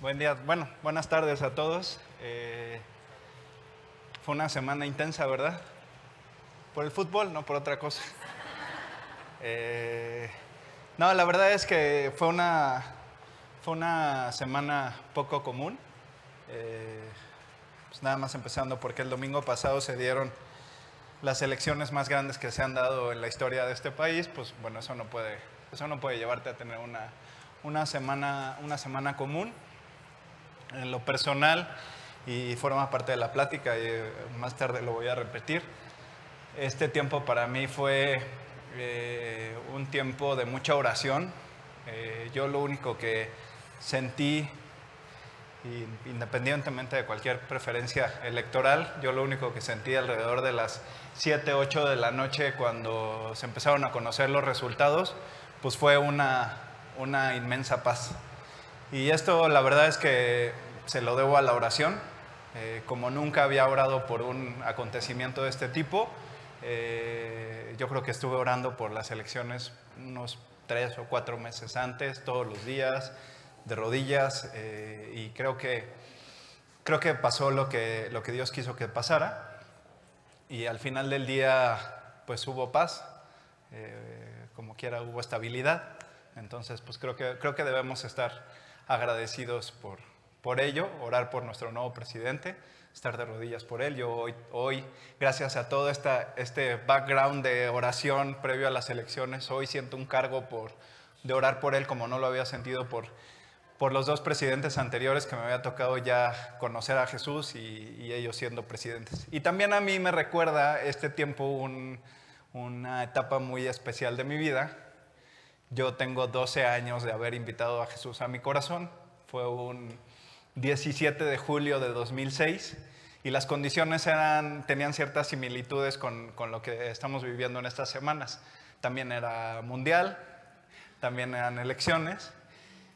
Buen día, bueno, buenas tardes a todos. Eh, fue una semana intensa, ¿verdad? Por el fútbol, no por otra cosa. Eh, no, la verdad es que fue una, fue una semana poco común. Eh, pues nada más empezando porque el domingo pasado se dieron las elecciones más grandes que se han dado en la historia de este país, pues bueno, eso no puede, eso no puede llevarte a tener una, una, semana, una semana común. En lo personal, y forma parte de la plática, y eh, más tarde lo voy a repetir, este tiempo para mí fue eh, un tiempo de mucha oración. Eh, yo lo único que sentí independientemente de cualquier preferencia electoral, yo lo único que sentí alrededor de las 7, 8 de la noche cuando se empezaron a conocer los resultados, pues fue una, una inmensa paz. Y esto la verdad es que se lo debo a la oración. Eh, como nunca había orado por un acontecimiento de este tipo, eh, yo creo que estuve orando por las elecciones unos tres o cuatro meses antes, todos los días, de rodillas eh, y creo que, creo que pasó lo que, lo que Dios quiso que pasara y al final del día pues hubo paz, eh, como quiera hubo estabilidad, entonces pues creo que, creo que debemos estar agradecidos por, por ello, orar por nuestro nuevo presidente, estar de rodillas por él. Yo hoy, hoy gracias a todo esta, este background de oración previo a las elecciones, hoy siento un cargo por, de orar por él como no lo había sentido por por los dos presidentes anteriores que me había tocado ya conocer a Jesús y, ellos siendo presidentes. Y también a mí me recuerda este tiempo una etapa muy especial de mi vida. Yo tengo 12 años de haber invitado a Jesús a mi corazón. Fue un 17 de julio de 2006 y las condiciones eran, tenían ciertas similitudes con, con lo que estamos viviendo en estas semanas. También era mundial, también eran elecciones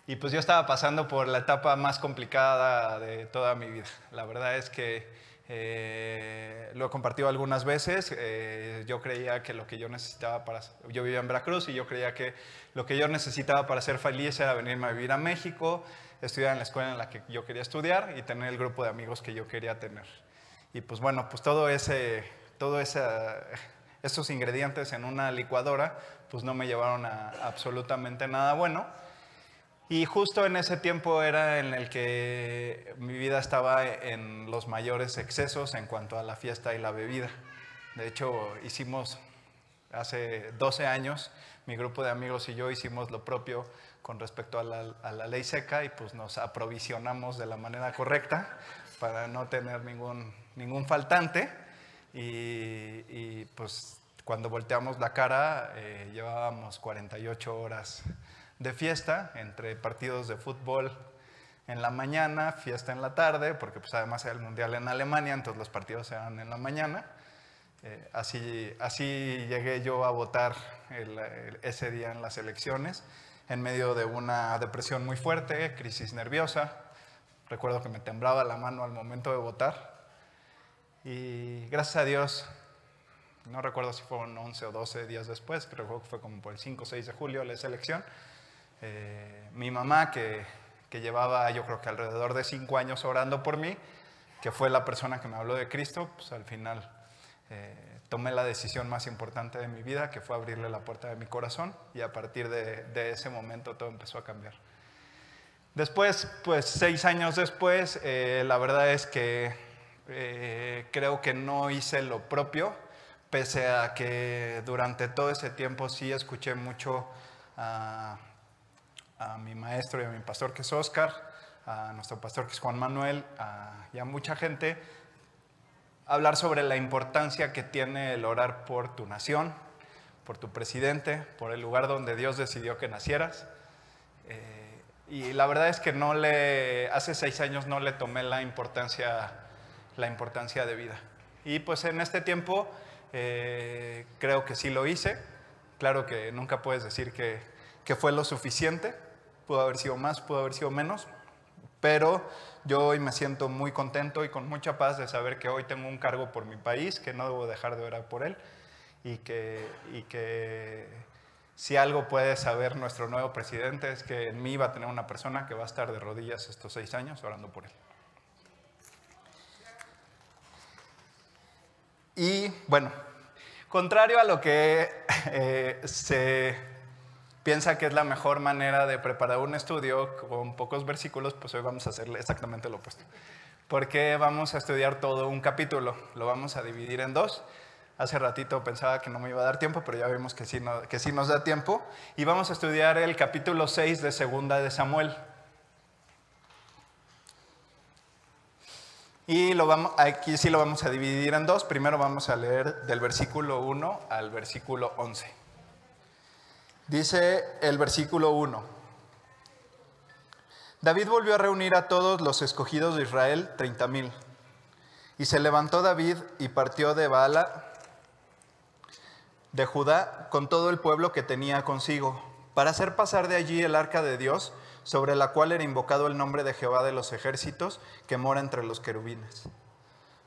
y pues yo estaba pasando por la etapa más complicada de toda mi vida. La verdad es que eh, lo he compartido algunas veces. Eh, yo creía que lo que yo necesitaba para... Yo vivía en Veracruz y yo creía que lo que yo necesitaba para ser feliz era venirme a vivir a México, estudiar en la escuela en la que yo quería estudiar y tener el grupo de amigos que yo quería tener. Y pues bueno, pues todo ese... Todo esos ingredientes en una licuadora pues no me llevaron a absolutamente nada bueno. Y justo en ese tiempo era en el que mi vida estaba en los mayores excesos en cuanto a la fiesta y la bebida. De hecho, hicimos hace 12 años, mi grupo de amigos y yo hicimos lo propio con respecto a la, ley seca y pues nos aprovisionamos de la manera correcta para no tener ningún, ningún faltante. Y, pues cuando volteamos la cara eh, llevábamos 48 horas de fiesta, entre partidos de fútbol en la mañana, fiesta en la tarde, porque pues además era el Mundial en Alemania, entonces los partidos eran en la mañana. Eh, así, así llegué yo a votar ese día en las elecciones, en medio de una depresión muy fuerte, crisis nerviosa. Recuerdo que me temblaba la mano al momento de votar. Y gracias a Dios, no recuerdo si fueron 11 o 12 días después, creo que fue como por el 5 o 6 de julio la elección, eh, mi mamá, que, que, llevaba yo creo que alrededor de cinco años orando por mí, que fue la persona que me habló de Cristo, pues al final eh, tomé la decisión más importante de mi vida, que fue abrirle la puerta de mi corazón, y a partir de, de ese momento todo empezó a cambiar. Después, pues seis años después, eh, la verdad es que creo que no hice lo propio, pese a que durante todo ese tiempo sí escuché mucho a a mi maestro y a mi pastor que es Oscar, a nuestro pastor que es Juan Manuel y a mucha gente, hablar sobre la importancia que tiene el orar por tu nación, por tu presidente, por el lugar donde Dios decidió que nacieras. Eh, y la verdad es que no le, hace seis años no le tomé la importancia, la importancia de vida. Y pues en este tiempo eh, creo que sí lo hice. Claro que nunca puedes decir que, que fue lo suficiente, pudo haber sido más, pudo haber sido menos, pero yo hoy me siento muy contento y con mucha paz de saber que hoy tengo un cargo por mi país, que no debo dejar de orar por él y que, y que Si algo puede saber nuestro nuevo presidente es que en mí va a tener una persona que va a estar de rodillas estos seis años orando por él. Y bueno, contrario a lo que eh, se piensa que es la mejor manera de preparar un estudio con pocos versículos, pues hoy vamos a hacer exactamente lo opuesto. Porque vamos a estudiar todo un capítulo, lo vamos a dividir en dos. Hace ratito pensaba que no me iba a dar tiempo, pero ya vimos que sí, nos da tiempo. Y vamos a estudiar el capítulo 6 de Segunda de Samuel. Y lo vamos, aquí sí lo vamos a dividir en dos. Primero vamos a leer del versículo 1 al versículo 11. Dice el versículo 1. David volvió a reunir a todos los escogidos de Israel, 30 mil. Y se levantó David y partió de Baala, de Judá, con todo el pueblo que tenía consigo, para hacer pasar de allí el arca de Dios sobre la cual era invocado el nombre de Jehová de los ejércitos, que mora entre los querubines.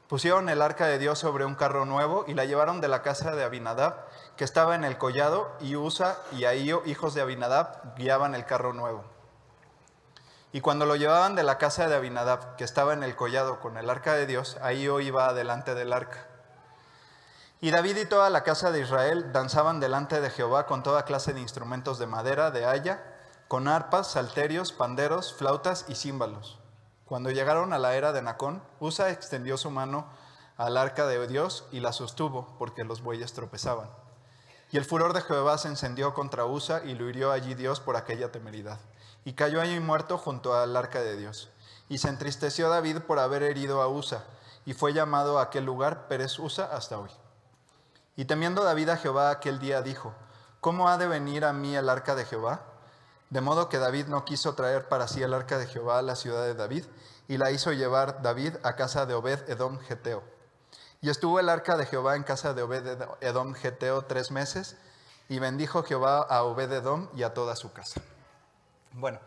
Pusieron el arca de Dios sobre un carro nuevo y la llevaron de la casa de Abinadab, que estaba en el collado, y Usa y Ahío, hijos de Abinadab, guiaban el carro nuevo. Y cuando lo llevaban de la casa de Abinadab, que estaba en el collado con el arca de Dios, Ahío iba adelante del arca. Y David y toda la casa de Israel danzaban delante de Jehová con toda clase de instrumentos de madera, de haya, con arpas, salterios, panderos, flautas y címbalos. Cuando llegaron a la era de Nacón, Usa extendió su mano al arca de Dios y la sostuvo, porque los bueyes tropezaban. Y el furor de Jehová se encendió contra Usa y lo hirió allí Dios por aquella temeridad. Y cayó allí muerto junto al arca de Dios. Y se entristeció David por haber herido a Usa, y fue llamado a aquel lugar Pérez Usa hasta hoy. Y temiendo David a Jehová aquel día dijo, ¿cómo ha de venir a mí el arca de Jehová? De modo que David no quiso traer para sí el arca de Jehová a la ciudad de David, y la hizo llevar David a casa de Obed Edom Geteo. Y estuvo el arca de Jehová en casa de Obed Edom Geteo tres meses, y bendijo Jehová a Obed Edom y a toda su casa. Bueno,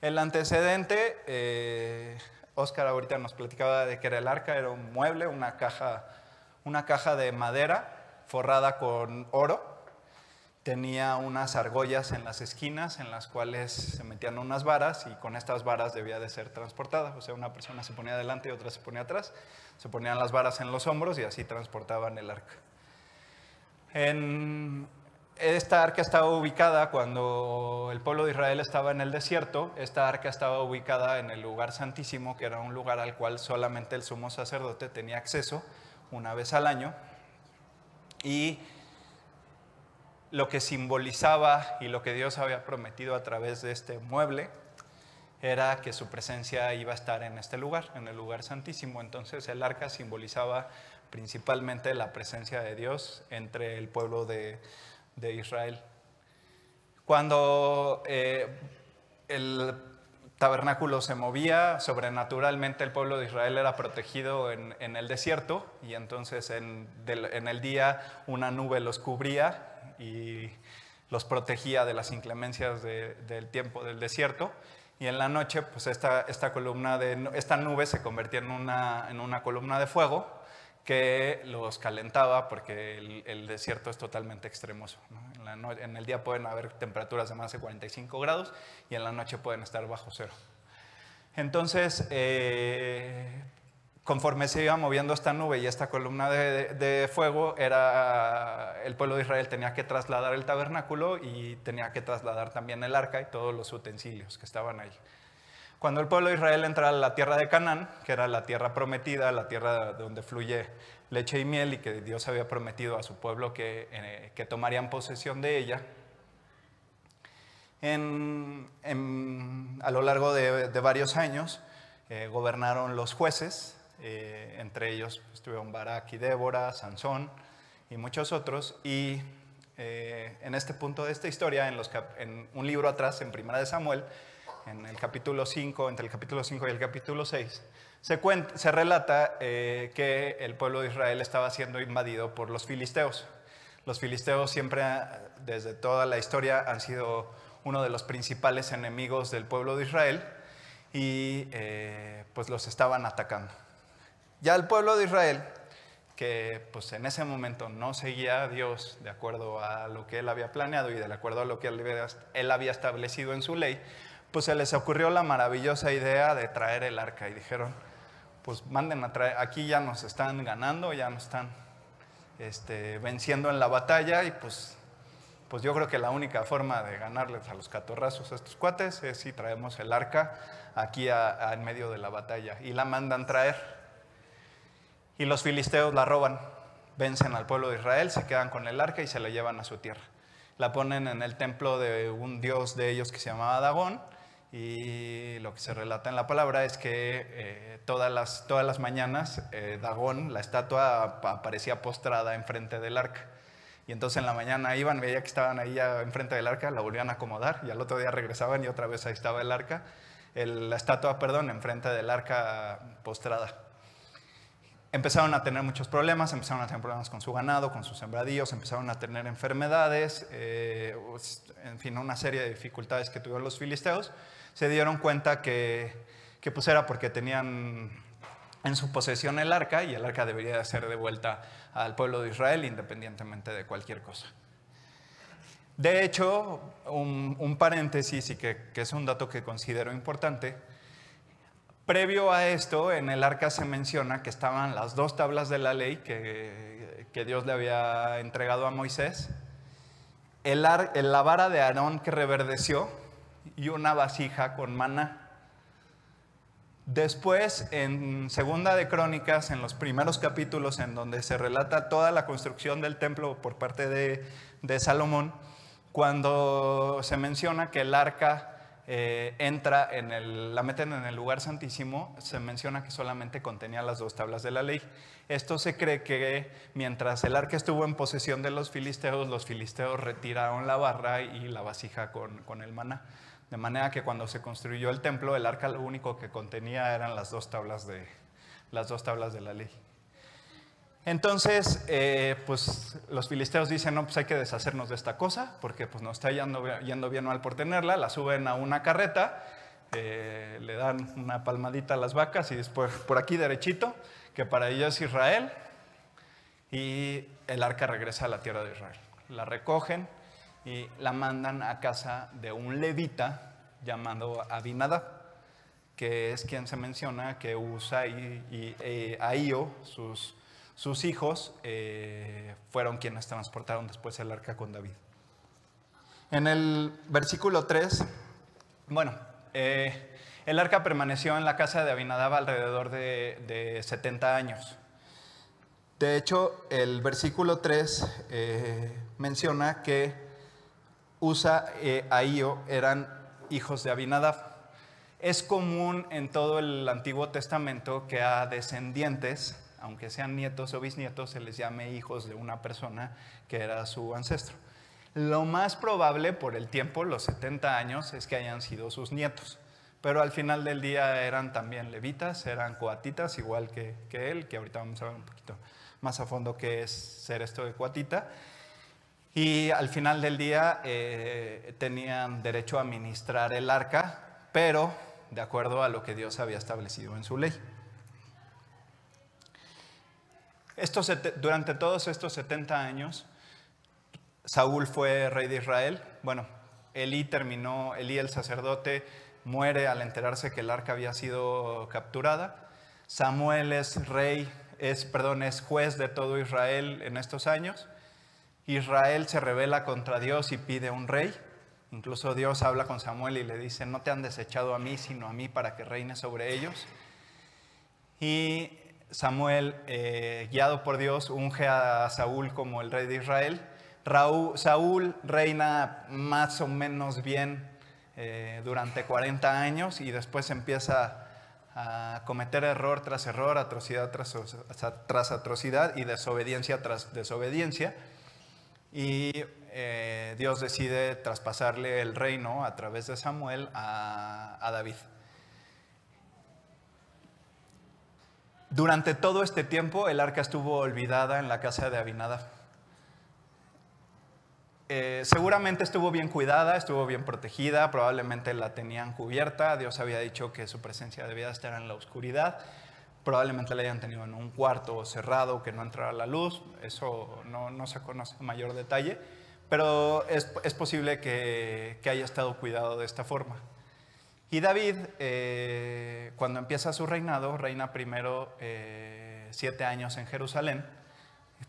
el antecedente, eh, Oscar ahorita nos platicaba de que era el arca, era un mueble, una caja, una caja de madera forrada con oro tenía unas argollas en las esquinas en las cuales se metían unas varas y con estas varas debía de ser transportada. O sea, una persona se ponía adelante y otra se ponía atrás. Se ponían las varas en los hombros y así transportaban el arca. En esta arca estaba ubicada cuando el pueblo de Israel estaba en el desierto. Esta arca estaba ubicada en el lugar santísimo, que era un lugar al cual solamente el sumo sacerdote tenía acceso una vez al año. Y lo que simbolizaba y lo que Dios había prometido a través de este mueble era que su presencia iba a estar en este lugar, en el lugar santísimo. Entonces el arca simbolizaba principalmente la presencia de Dios entre el pueblo de, Israel. Cuando eh, el tabernáculo se movía, sobrenaturalmente el pueblo de Israel era protegido en, el desierto y entonces en el día una nube los cubría y los protegía de las inclemencias del tiempo del desierto. Y en la noche, pues esta, esta, columna de, esta nube se convertía en una, en una columna de fuego que los calentaba porque el, desierto es totalmente extremoso. En, el día pueden haber temperaturas de más de 45 grados y en la noche pueden estar bajo cero. Entonces, eh, conforme se iba moviendo esta nube y esta columna de, fuego, era, el pueblo de Israel tenía que trasladar el tabernáculo y tenía que trasladar también el arca y todos los utensilios que estaban ahí. Cuando el pueblo de Israel entra a la tierra de Canaán, que era la tierra prometida, la tierra donde fluye leche y miel y que Dios había prometido a su pueblo que, eh, que tomarían posesión de ella, a lo largo de, varios años eh, gobernaron los jueces, eh, entre ellos pues, estuvieron Barak y Débora, Sansón y muchos otros. Y eh, en este punto de esta historia, en, un libro atrás, en Primera de Samuel, en el capítulo 5, entre el capítulo 5 y el capítulo 6, se, relata eh, que el pueblo de Israel estaba siendo invadido por los filisteos. Los filisteos siempre, desde toda la historia, han sido uno de los principales enemigos del pueblo de Israel y pues los estaban atacando. Ya el pueblo de Israel, que pues en ese momento no seguía a Dios de acuerdo a lo que él había planeado y de acuerdo a lo que él había, establecido en su ley, pues se les ocurrió la maravillosa idea de traer el arca y dijeron, pues manden a traer, aquí ya nos están ganando, ya nos están este, venciendo en la batalla y pues, pues yo creo que la única forma de ganarles a los catorrazos a estos cuates es si traemos el arca aquí en medio de la batalla y la mandan traer. Y los filisteos la roban, vencen al pueblo de Israel, se quedan con el arca y se la llevan a su tierra. La ponen en el templo de un dios de ellos que se llamaba Dagón y lo que se relata en la palabra es que eh, todas, las, todas las mañanas eh, Dagón, la estatua, aparecía postrada enfrente del arca. Y entonces en la mañana iban, veía que estaban ahí ya enfrente del arca, la volvían a acomodar y al otro día regresaban y otra vez ahí estaba el arca, la estatua, perdón, enfrente del arca postrada. Empezaron a tener muchos problemas, empezaron a tener problemas con su ganado, con sus sembradíos, empezaron a tener enfermedades, eh, en fin, una serie de dificultades que tuvieron los filisteos se dieron cuenta que, que pues era porque tenían en su posesión el arca y el arca debería de ser devuelta al pueblo de Israel independientemente de cualquier cosa. De hecho, un, paréntesis y que, que, es un dato que considero importante, previo a esto en el arca se menciona que estaban las dos tablas de la ley que, Dios le había entregado a Moisés, el, la vara de Aarón que reverdeció, y una vasija con maná. Después, en Segunda de Crónicas, en los primeros capítulos en donde se relata toda la construcción del templo por parte de, Salomón, cuando se menciona que el arca eh, entra en el, la meten en el lugar santísimo, se menciona que solamente contenía las dos tablas de la ley. Esto se cree que mientras el arca estuvo en posesión de los filisteos, los filisteos retiraron la barra y la vasija con, con el maná. De manera que cuando se construyó el templo, el arca lo único que contenía eran las dos tablas de, las dos tablas de la ley. Entonces, eh, pues los filisteos dicen, no, pues hay que deshacernos de esta cosa, porque pues nos está yendo, bien mal por tenerla, la suben a una carreta, eh, le dan una palmadita a las vacas y después por aquí derechito, que para ellos es Israel, y el arca regresa a la tierra de Israel. La recogen, y la mandan a casa de un levita llamado Abinadab, que es quien se menciona que Usa y, y eh, sus, sus hijos, eh, fueron quienes transportaron después el arca con David. En el versículo 3, bueno, eh, el arca permaneció en la casa de Abinadab alrededor de, de 70 años. De hecho, el versículo 3 menciona que Usa e Ahío eran hijos de Abinadab. Es común en todo el Antiguo Testamento que a descendientes, aunque sean nietos o bisnietos, se les llame hijos de una persona que era su ancestro. Lo más probable por el tiempo, los 70 años, es que hayan sido sus nietos. Pero al final del día eran también levitas, eran coatitas, igual que, él, que ahorita vamos a ver un poquito más a fondo qué es ser esto de coatita. Y al final del día eh, tenían derecho a administrar el arca, pero de acuerdo a lo que Dios había establecido en su ley. Durante todos estos 70 años, Saúl fue rey de Israel. Bueno, Elí terminó, Elí el sacerdote muere al enterarse que el arca había sido capturada. Samuel es rey, es, perdón, es juez de todo Israel en estos años. Israel se revela contra Dios y pide un rey. Incluso Dios habla con Samuel y le dice, no te han desechado a mí, sino a mí para que reine sobre ellos. Y Samuel, eh, guiado por Dios, unge a Saúl como el rey de Israel. Saúl reina más o menos bien eh, durante 40 años y después empieza a cometer error tras error, atrocidad tras, atrocidad y desobediencia tras desobediencia y eh, Dios decide traspasarle el reino a través de Samuel a, David. Durante todo este tiempo el arca estuvo olvidada en la casa de Abinadab. Eh, seguramente estuvo bien cuidada, estuvo bien protegida, probablemente la tenían cubierta, Dios había dicho que su presencia debía estar en la oscuridad, probablemente la hayan tenido en un cuarto cerrado que no entrara la luz, eso no, se conoce en mayor detalle, pero es, posible que, haya estado cuidado de esta forma. Y David, eh, cuando empieza su reinado, reina primero eh, siete años en Jerusalén,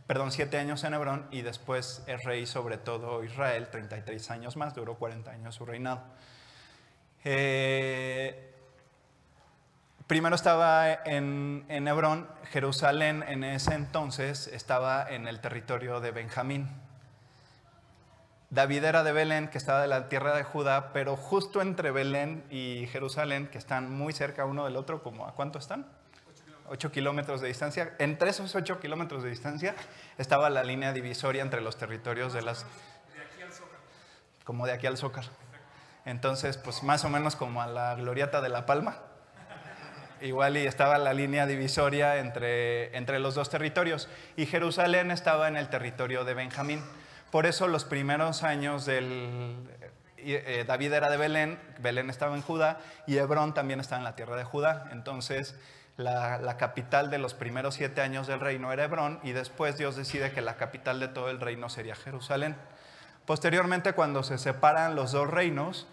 perdón, siete años en Hebrón y después es rey sobre todo Israel, 33 años más, duró 40 años su reinado. Eh, primero estaba en, en, Hebrón, Jerusalén en ese entonces estaba en el territorio de Benjamín. David era de Belén, que estaba de la tierra de Judá, pero justo entre Belén y Jerusalén, que están muy cerca uno del otro, como ¿a cuánto están? 8 kilómetros de distancia. Entre esos 8 kilómetros de distancia estaba la línea divisoria entre los territorios de las... De aquí al Zócalo. Como de aquí al Zócalo. Entonces, pues más o menos como a la gloriata de La Palma. Igual y estaba la línea divisoria entre, entre los dos territorios. Y Jerusalén estaba en el territorio de Benjamín. Por eso los primeros años del... Eh, David era de Belén, Belén estaba en Judá y Hebrón también estaba en la tierra de Judá. Entonces, la, capital de los primeros siete años del reino era Hebrón y después Dios decide que la capital de todo el reino sería Jerusalén. Posteriormente, cuando se separan los dos reinos,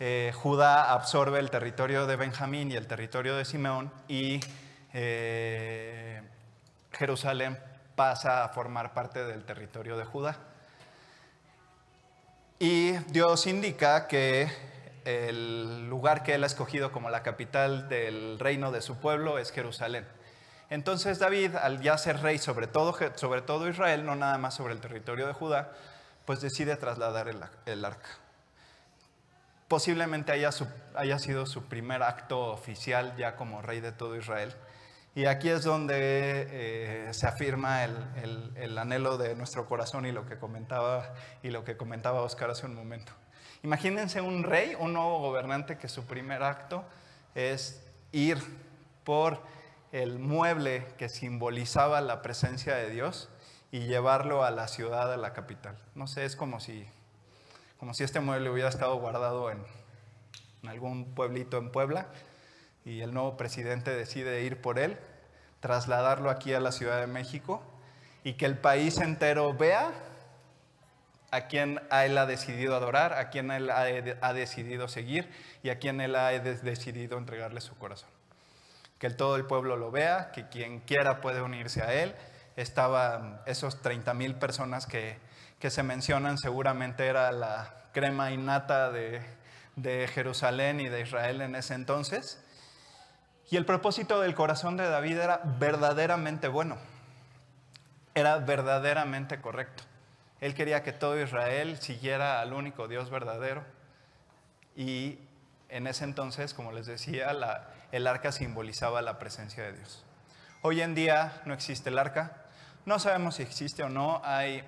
eh, Judá absorbe el territorio de Benjamín y el territorio de Simeón y eh, Jerusalén pasa a formar parte del territorio de Judá. Y Dios indica que el lugar que él ha escogido como la capital del reino de su pueblo es Jerusalén. Entonces David, al ya ser rey sobre todo, sobre todo Israel, no nada más sobre el territorio de Judá, pues decide trasladar el, arca. Posiblemente haya, haya, sido su primer acto oficial ya como rey de todo Israel. Y aquí es donde eh, se afirma el, el anhelo de nuestro corazón y lo que comentaba y lo que comentaba Oscar hace un momento. Imagínense un rey, un nuevo gobernante que su primer acto es ir por el mueble que simbolizaba la presencia de Dios y llevarlo a la ciudad, a la capital. No sé, es como si, como si este mueble hubiera estado guardado en, en algún pueblito en Puebla y el nuevo presidente decide ir por él, trasladarlo aquí a la Ciudad de México y que el país entero vea a quien él ha decidido adorar, a quien él ha, decidido seguir y a quien él ha decidido entregarle su corazón. Que todo el pueblo lo vea, que quien quiera puede unirse a él. Estaban esos 30 mil personas que, se mencionan, seguramente era la crema innata de, de Jerusalén y de Israel en ese entonces. Y el propósito del corazón de David era verdaderamente bueno, era verdaderamente correcto. Él quería que todo Israel siguiera al único Dios verdadero. Y en ese entonces, como les decía, el arca simbolizaba la presencia de Dios. Hoy en día no existe el arca. No sabemos si existe o no. Hay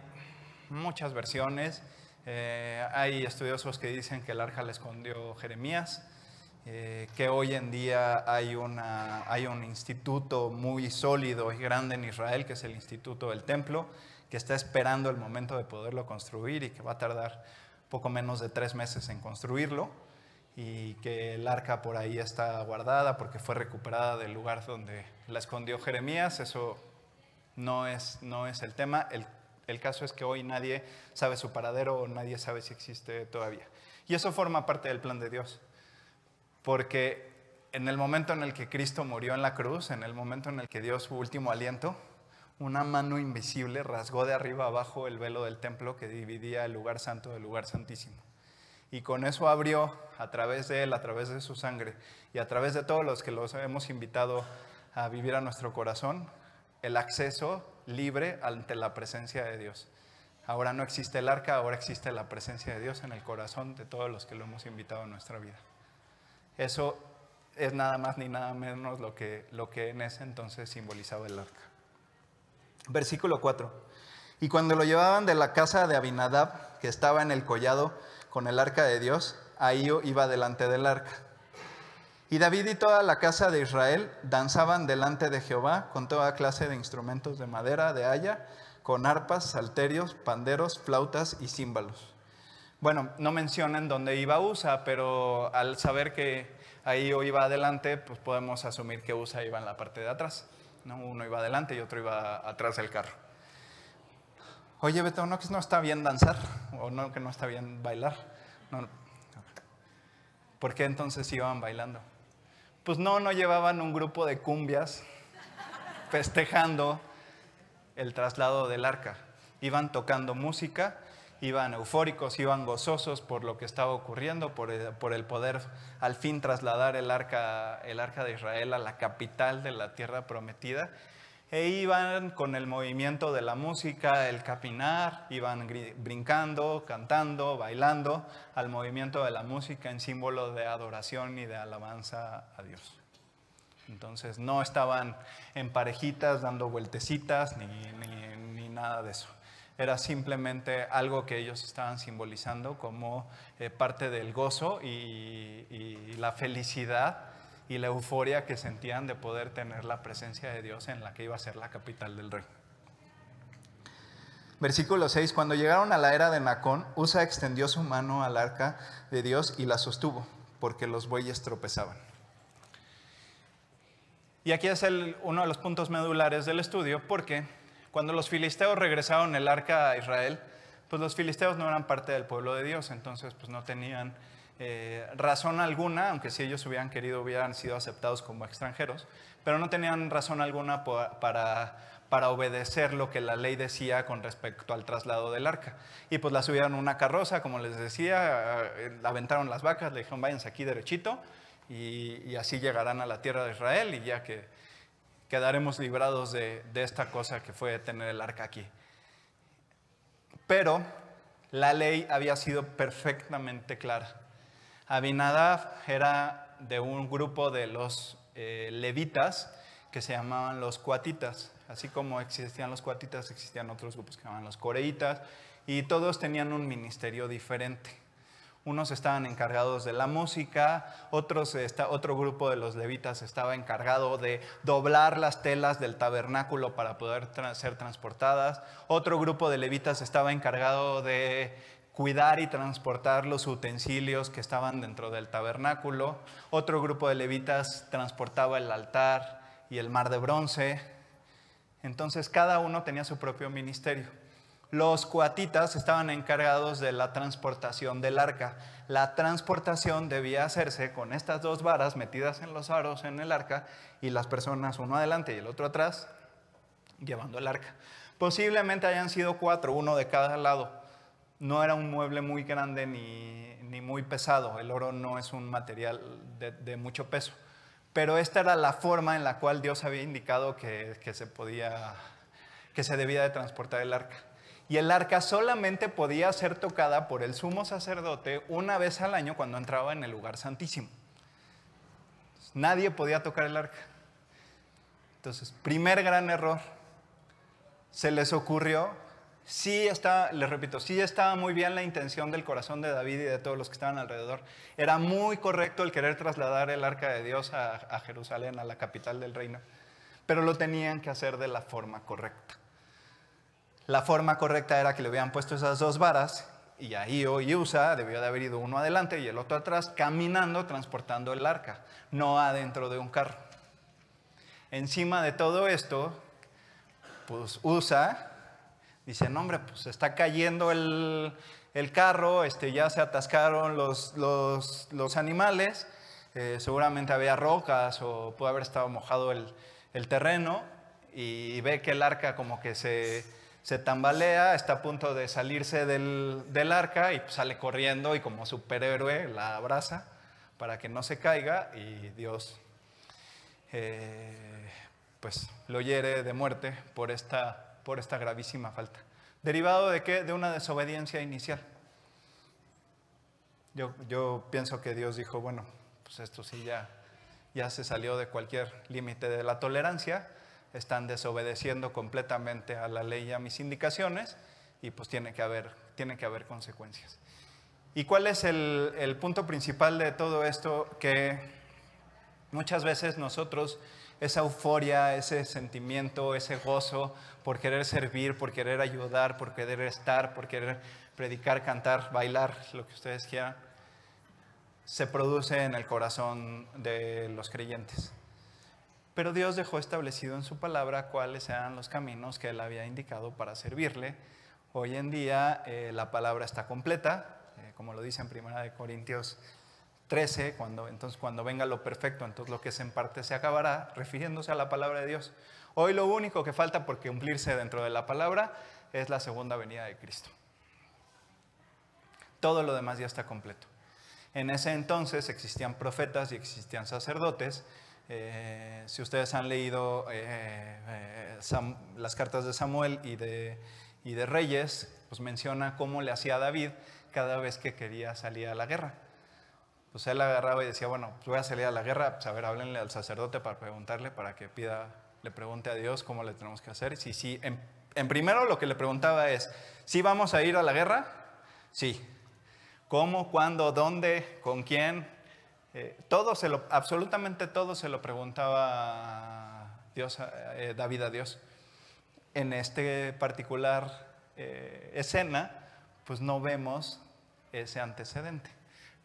muchas versiones. Eh, hay estudiosos que dicen que el arca le escondió Jeremías. Eh, que hoy en día hay, una, hay un instituto muy sólido y grande en Israel, que es el Instituto del Templo, que está esperando el momento de poderlo construir y que va a tardar poco menos de tres meses en construirlo y que el arca por ahí está guardada porque fue recuperada del lugar donde la escondió Jeremías. Eso no es, no es el tema. El, el caso es que hoy nadie sabe su paradero o nadie sabe si existe todavía. Y eso forma parte del plan de Dios. Porque en el momento en el que Cristo murió en la cruz, en el momento en el que dio su último aliento, una mano invisible rasgó de arriba abajo el velo del templo que dividía el lugar santo del lugar santísimo. Y con eso abrió a través de él, a través de su sangre y a través de todos los que los hemos invitado a vivir a nuestro corazón, el acceso libre ante la presencia de Dios. Ahora no existe el arca, ahora existe la presencia de Dios en el corazón de todos los que lo hemos invitado a nuestra vida. Eso es nada más ni nada menos lo que, lo que en ese entonces simbolizaba el arca. Versículo 4. Y cuando lo llevaban de la casa de Abinadab, que estaba en el collado con el arca de Dios, ahí iba delante del arca. Y David y toda la casa de Israel danzaban delante de Jehová con toda clase de instrumentos de madera, de haya, con arpas, salterios, panderos, flautas y címbalos. Bueno, no mencionan dónde iba Usa, pero al saber que ahí o iba adelante, pues podemos asumir que Usa iba en la parte de atrás. ¿no? Uno iba adelante y otro iba atrás del carro. Oye, Beto, ¿no que no está bien danzar? ¿O no que no está bien bailar? No. ¿Por qué entonces iban bailando? Pues no, no llevaban un grupo de cumbias festejando el traslado del arca. Iban tocando música, iban eufóricos, iban gozosos por lo que estaba ocurriendo, por el, poder al fin trasladar el arca, el arca de Israel a la capital de la tierra prometida. E iban con el movimiento de la música, el capinar, iban brincando, cantando, bailando al movimiento de la música en símbolo de adoración y de alabanza a Dios. Entonces no estaban en parejitas dando vueltecitas ni, ni, nada de eso. Era simplemente algo que ellos estaban simbolizando como eh, parte del gozo y, la felicidad y la euforia que sentían de poder tener la presencia de Dios en la que iba a ser la capital del reino. Versículo 6, cuando llegaron a la era de Nacón, Usa extendió su mano al arca de Dios y la sostuvo, porque los bueyes tropezaban. Y aquí es uno de los puntos medulares del estudio, porque cuando los filisteos regresaron el arca a Israel, pues los filisteos no eran parte del pueblo de Dios, entonces pues no tenían eh, razón alguna, aunque si ellos hubieran querido hubieran sido aceptados como extranjeros, pero no tenían razón alguna para, para obedecer lo que la ley decía con respecto al traslado del arca. Y pues la subieron a una carroza, como les decía, eh, aventaron las vacas, le dijeron váyanse aquí derechito, y, así llegarán a la tierra de Israel y ya que quedaremos librados de, esta cosa que fue tener el arca aquí. Pero la ley había sido perfectamente clara. Abinadab era de un grupo de los eh, levitas que se llamaban los cuatitas. Así como existían los cuatitas, existían otros grupos que se llamaban los coreitas, y todos tenían un ministerio diferente. Unos estaban encargados de la música, otros, otro grupo de los levitas estaba encargado de doblar las telas del tabernáculo para poder ser transportadas. Otro grupo de levitas estaba encargado de cuidar y transportar los utensilios que estaban dentro del tabernáculo. Otro grupo de levitas transportaba el altar y el mar de bronce. Entonces cada uno tenía su propio ministerio. Los cuatitas estaban encargados de la transportación del arca. La transportación debía hacerse con estas dos varas metidas en los aros en el arca y las personas uno adelante y el otro atrás llevando el arca. Posiblemente hayan sido cuatro, uno de cada lado. No era un mueble muy grande ni, muy pesado. El oro no es un material de, mucho peso. Pero esta era la forma en la cual Dios había indicado que, que se podía, que se debía de transportar el arca y el arca solamente podía ser tocada por el sumo sacerdote una vez al año cuando entraba en el lugar santísimo. Nadie podía tocar el arca. Entonces, primer gran error. Se les ocurrió, sí está, les repito, sí estaba muy bien la intención del corazón de David y de todos los que estaban alrededor. Era muy correcto el querer trasladar el arca de Dios a, a Jerusalén, a la capital del reino, pero lo tenían que hacer de la forma correcta. La forma correcta era que le hubieran puesto esas dos varas y ahí y Usa debió de haber ido uno adelante y el otro atrás, caminando, transportando el arca, no adentro de un carro. Encima de todo esto, pues Usa dice, no hombre, pues está cayendo el, carro, este, ya se atascaron los, los, animales, eh, seguramente había rocas o pudo haber estado mojado el, el terreno y ve que el arca como que se se tambalea, está a punto de salirse del, arca y sale corriendo y como superhéroe la abraza para que no se caiga y Dios eh, pues lo hiere de muerte por esta, por esta gravísima falta. ¿Derivado de qué? De una desobediencia inicial. Yo, yo pienso que Dios dijo, bueno, pues esto sí ya, ya se salió de cualquier límite de la tolerancia, están desobedeciendo completamente a la ley y a mis indicaciones y pues tiene que haber, tiene que haber consecuencias. ¿Y cuál es el, el punto principal de todo esto? Que muchas veces nosotros esa euforia, ese sentimiento, ese gozo por querer servir, por querer ayudar, por querer estar, por querer predicar, cantar, bailar, lo que ustedes quieran, se produce en el corazón de los creyentes. Pero Dios dejó establecido en su palabra cuáles eran los caminos que Él había indicado para servirle. Hoy en día eh, la palabra está completa, eh, como lo dice en 1 Corintios 13, cuando, entonces cuando venga lo perfecto, entonces lo que es en parte se acabará, refiriéndose a la palabra de Dios. Hoy lo único que falta por cumplirse dentro de la palabra es la segunda venida de Cristo. Todo lo demás ya está completo. En ese entonces existían profetas y existían sacerdotes. Eh, si ustedes han leído eh, eh, las cartas de Samuel y de, y de Reyes, pues menciona cómo le hacía a David cada vez que quería salir a la guerra. Pues él agarraba y decía, bueno, pues voy a salir a la guerra, pues a ver, háblenle al sacerdote para preguntarle, para que pida, le pregunte a Dios cómo le tenemos que hacer. Si, si, en, en primero lo que le preguntaba es, ¿sí vamos a ir a la guerra? Sí. ¿Cómo, cuándo, dónde, con quién? Eh, todo se lo, absolutamente todo se lo preguntaba Dios, eh, David a Dios. En este particular eh, escena, pues no vemos ese antecedente.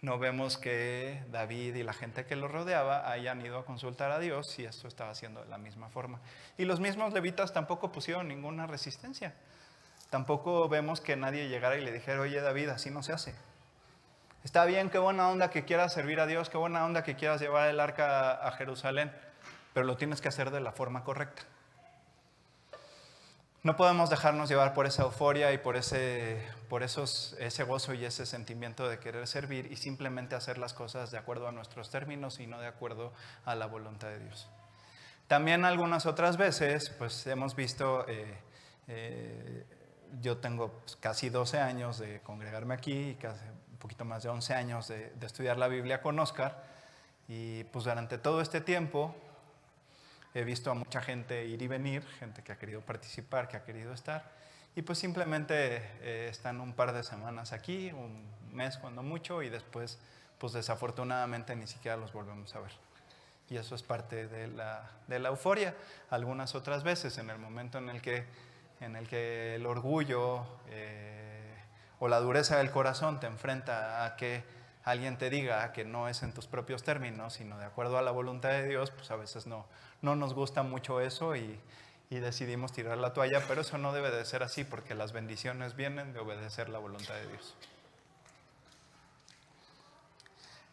No vemos que David y la gente que lo rodeaba hayan ido a consultar a Dios si esto estaba haciendo de la misma forma. Y los mismos levitas tampoco pusieron ninguna resistencia. Tampoco vemos que nadie llegara y le dijera, oye David, así no se hace. Está bien, qué buena onda que quieras servir a Dios, qué buena onda que quieras llevar el arca a Jerusalén, pero lo tienes que hacer de la forma correcta. No podemos dejarnos llevar por esa euforia y por, ese, por esos, ese gozo y ese sentimiento de querer servir y simplemente hacer las cosas de acuerdo a nuestros términos y no de acuerdo a la voluntad de Dios. También algunas otras veces, pues hemos visto, eh, eh, yo tengo pues, casi 12 años de congregarme aquí y casi, poquito más de 11 años de, estudiar la Biblia con Oscar y pues durante todo este tiempo he visto a mucha gente ir y venir, gente que ha querido participar, que ha querido estar y pues simplemente eh, están un par de semanas aquí, un mes cuando mucho y después pues desafortunadamente ni siquiera los volvemos a ver. Y eso es parte de la, de la euforia. Algunas otras veces en el momento en el que, en el, que el orgullo... Eh, o la dureza del corazón te enfrenta a que alguien te diga que no es en tus propios términos, sino de acuerdo a la voluntad de Dios, pues a veces no, no nos gusta mucho eso y, y decidimos tirar la toalla, pero eso no debe de ser así porque las bendiciones vienen de obedecer la voluntad de Dios.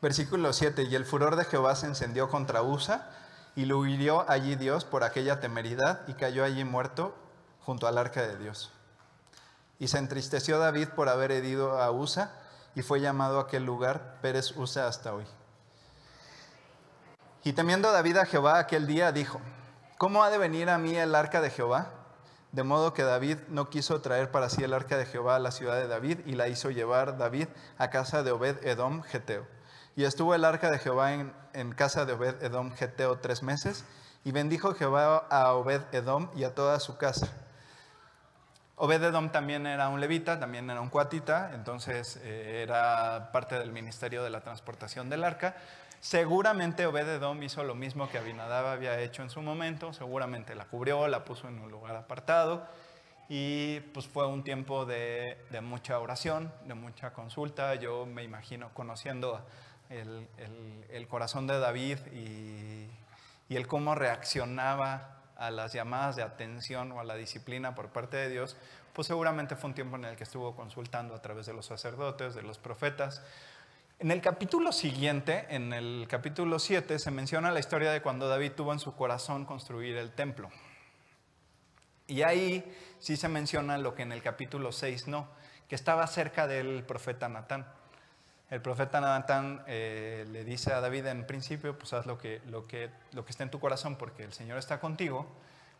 Versículo 7, y el furor de Jehová se encendió contra Usa y lo hirió allí Dios por aquella temeridad y cayó allí muerto junto al arca de Dios. Y se entristeció David por haber herido a Usa y fue llamado a aquel lugar Pérez Usa hasta hoy. Y temiendo David a Jehová aquel día, dijo, ¿cómo ha de venir a mí el arca de Jehová? De modo que David no quiso traer para sí el arca de Jehová a la ciudad de David y la hizo llevar David a casa de Obed Edom Geteo. Y estuvo el arca de Jehová en, en casa de Obed Edom Geteo tres meses y bendijo Jehová a Obed Edom y a toda su casa. Obededom también era un levita, también era un cuatita, entonces eh, era parte del ministerio de la transportación del arca. Seguramente Obededom hizo lo mismo que Abinadab había hecho en su momento, seguramente la cubrió, la puso en un lugar apartado y pues fue un tiempo de, mucha oración, de mucha consulta. Yo me imagino conociendo el, corazón de David y, y el cómo reaccionaba a las llamadas de atención o a la disciplina por parte de Dios, pues seguramente fue un tiempo en el que estuvo consultando a través de los sacerdotes, de los profetas. En el capítulo siguiente, en el capítulo 7, se menciona la historia de cuando David tuvo en su corazón construir el templo. Y ahí sí se menciona lo que en el capítulo 6 no, que estaba cerca del profeta Natán. El profeta Natán eh, le dice a David en principio, pues haz lo que, lo, que, lo que está en tu corazón porque el Señor está contigo.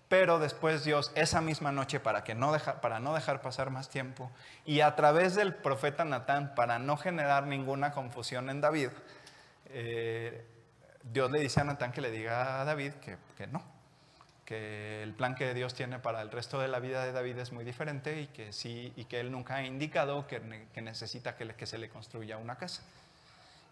Pero después Dios, esa misma noche, para, que no para no dejar pasar más tiempo, y a través del profeta Natán, para no generar ninguna confusión en David, eh, Dios le dice a Natán que le diga a David que, que no, que el plan que Dios tiene para el resto de la vida de David es muy diferente y que sí y que él nunca ha indicado que, necesita que, que, se le construya una casa.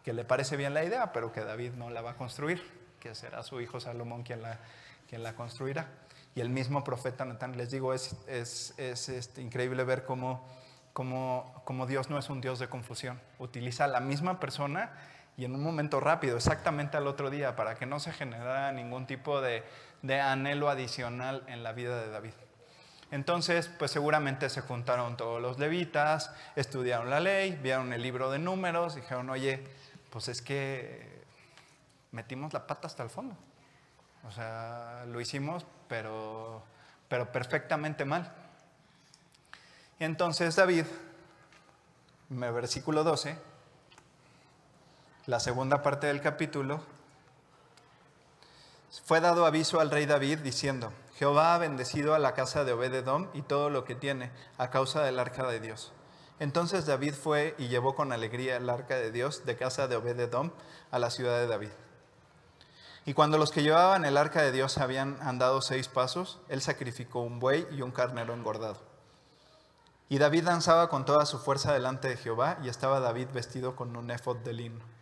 Que le parece bien la idea, pero que David no la va a construir, que será su hijo Salomón quien la, quien la construirá. Y el mismo profeta Natán, les digo, es, es, es este, increíble ver cómo, cómo, cómo Dios no es un Dios de confusión. Utiliza la misma persona y en un momento rápido, exactamente al otro día, para que no se generara ningún tipo de, de anhelo adicional en la vida de David. Entonces, pues seguramente se juntaron todos los levitas, estudiaron la ley, vieron el libro de números, dijeron, oye, pues es que metimos la pata hasta el fondo. O sea, lo hicimos, pero, pero perfectamente mal. Y entonces David, versículo 12, la segunda parte del capítulo, fue dado aviso al rey David diciendo, Jehová ha bendecido a la casa de Obededom y todo lo que tiene a causa del arca de Dios. Entonces David fue y llevó con alegría el arca de Dios de casa de Obededom a la ciudad de David. Y cuando los que llevaban el arca de Dios habían andado seis pasos, él sacrificó un buey y un carnero engordado. Y David danzaba con toda su fuerza delante de Jehová y estaba David vestido con un efod de lino.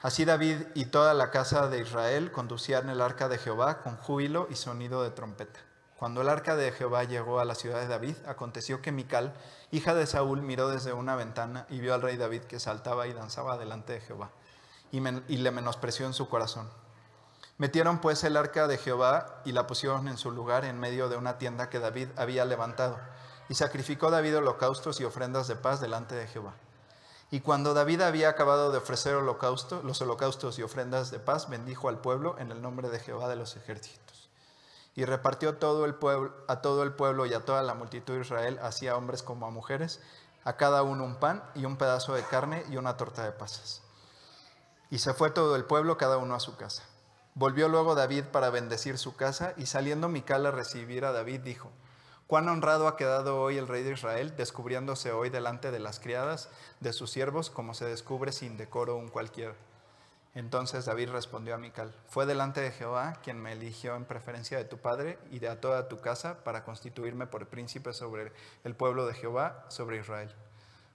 Así David y toda la casa de Israel conducían el arca de Jehová con júbilo y sonido de trompeta. Cuando el arca de Jehová llegó a la ciudad de David, aconteció que Mical, hija de Saúl, miró desde una ventana y vio al rey David que saltaba y danzaba delante de Jehová, y, y le menospreció en su corazón. Metieron pues el arca de Jehová y la pusieron en su lugar en medio de una tienda que David había levantado, y sacrificó David holocaustos y ofrendas de paz delante de Jehová. Y cuando David había acabado de ofrecer holocausto, los holocaustos y ofrendas de paz, bendijo al pueblo en el nombre de Jehová de los ejércitos. Y repartió todo el pueblo, a todo el pueblo y a toda la multitud de Israel, así a hombres como a mujeres, a cada uno un pan y un pedazo de carne y una torta de pasas. Y se fue todo el pueblo, cada uno a su casa. Volvió luego David para bendecir su casa, y saliendo Mical a recibir a David, dijo, Cuán honrado ha quedado hoy el rey de Israel, descubriéndose hoy delante de las criadas de sus siervos, como se descubre sin decoro un cualquiera. Entonces David respondió a Mical, fue delante de Jehová quien me eligió en preferencia de tu padre y de a toda tu casa para constituirme por príncipe sobre el pueblo de Jehová, sobre Israel.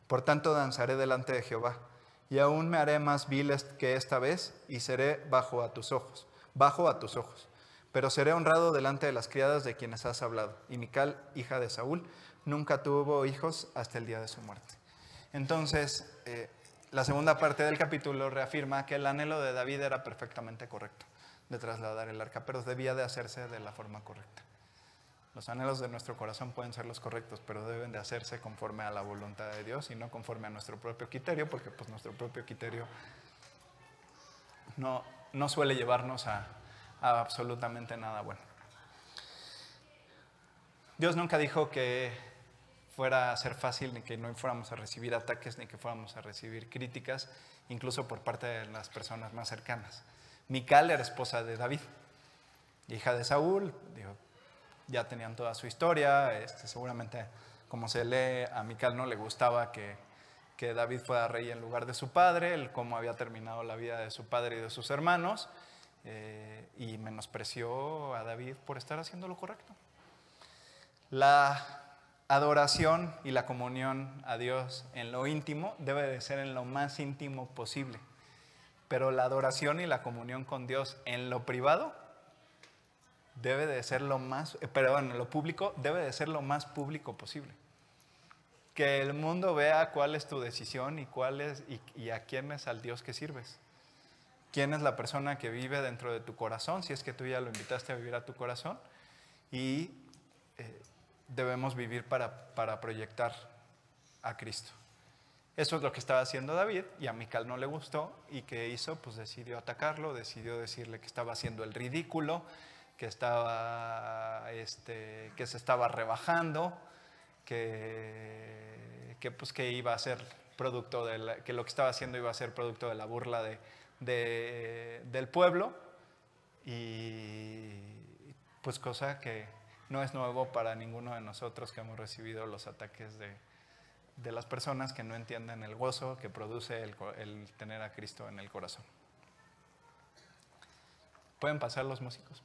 Por tanto danzaré delante de Jehová, y aún me haré más vil que esta vez, y seré bajo a tus ojos, bajo a tus ojos pero seré honrado delante de las criadas de quienes has hablado. Y Mical, hija de Saúl, nunca tuvo hijos hasta el día de su muerte. Entonces, eh, la segunda parte del capítulo reafirma que el anhelo de David era perfectamente correcto de trasladar el arca, pero debía de hacerse de la forma correcta. Los anhelos de nuestro corazón pueden ser los correctos, pero deben de hacerse conforme a la voluntad de Dios y no conforme a nuestro propio criterio, porque pues nuestro propio criterio no, no suele llevarnos a, absolutamente nada bueno. Dios nunca dijo que fuera a ser fácil, ni que no fuéramos a recibir ataques, ni que fuéramos a recibir críticas, incluso por parte de las personas más cercanas. Mical era esposa de David, hija de Saúl, ya tenían toda su historia, este, seguramente como se lee, a Mical no le gustaba que, que David fuera rey en lugar de su padre, el cómo había terminado la vida de su padre y de sus hermanos, eh, y menospreció a David por estar haciendo lo correcto. La adoración y la comunión a Dios en lo íntimo debe de ser en lo más íntimo posible, pero la adoración y la comunión con Dios en lo privado debe de ser lo más, eh, perdón, en lo público debe de ser lo más público posible. Que el mundo vea cuál es tu decisión y cuál es y, y a quién es al Dios que sirves quién es la persona que vive dentro de tu corazón, si es que tú ya lo invitaste a vivir a tu corazón, y eh, debemos vivir para, para proyectar a Cristo. Eso es lo que estaba haciendo David y a Mical no le gustó y ¿qué hizo? Pues decidió atacarlo, decidió decirle que estaba haciendo el ridículo, que, estaba, este, que se estaba rebajando, que, que, pues, que iba a ser producto de que lo que estaba haciendo iba a ser producto de la burla de, del pueblo y pues cosa que no es nuevo para ninguno de nosotros que hemos recibido los ataques de, de las personas que no entienden el gozo que produce el, el tener a Cristo en el corazón. ¿Pueden pasar los músicos?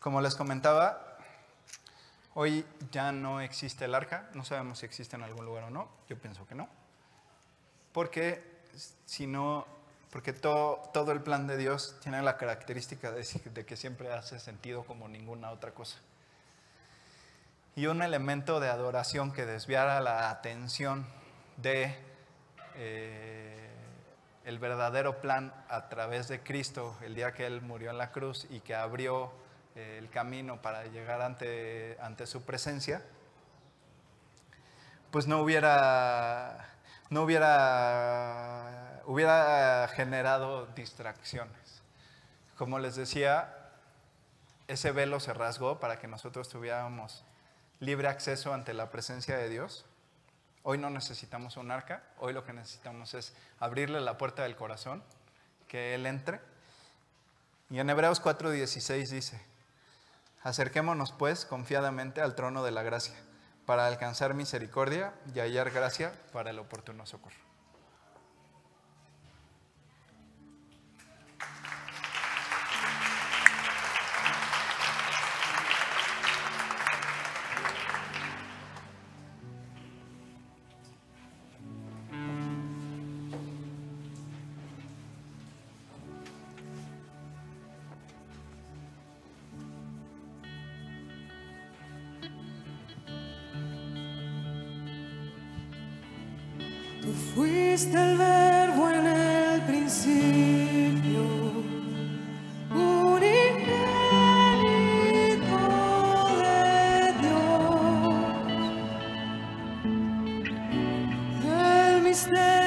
Como les comentaba, hoy ya no existe el arca, no sabemos si existe en algún lugar o no, yo pienso que no, porque si no porque todo, todo el plan de Dios tiene la característica de, que siempre hace sentido como ninguna otra cosa. Y un elemento de adoración que desviara la atención de eh, el verdadero plan a través de Cristo el día que Él murió en la cruz y que abrió el camino para llegar ante, ante su presencia, pues no hubiera, no hubiera, hubiera generado distracciones. Como les decía, ese velo se rasgó para que nosotros tuviéramos libre acceso ante la presencia de Dios. Hoy no necesitamos un arca, hoy lo que necesitamos es abrirle la puerta del corazón, que Él entre. Y en Hebreos 4:16 dice, acerquémonos pues confiadamente al trono de la gracia para alcanzar misericordia y hallar gracia para el oportuno socorro. El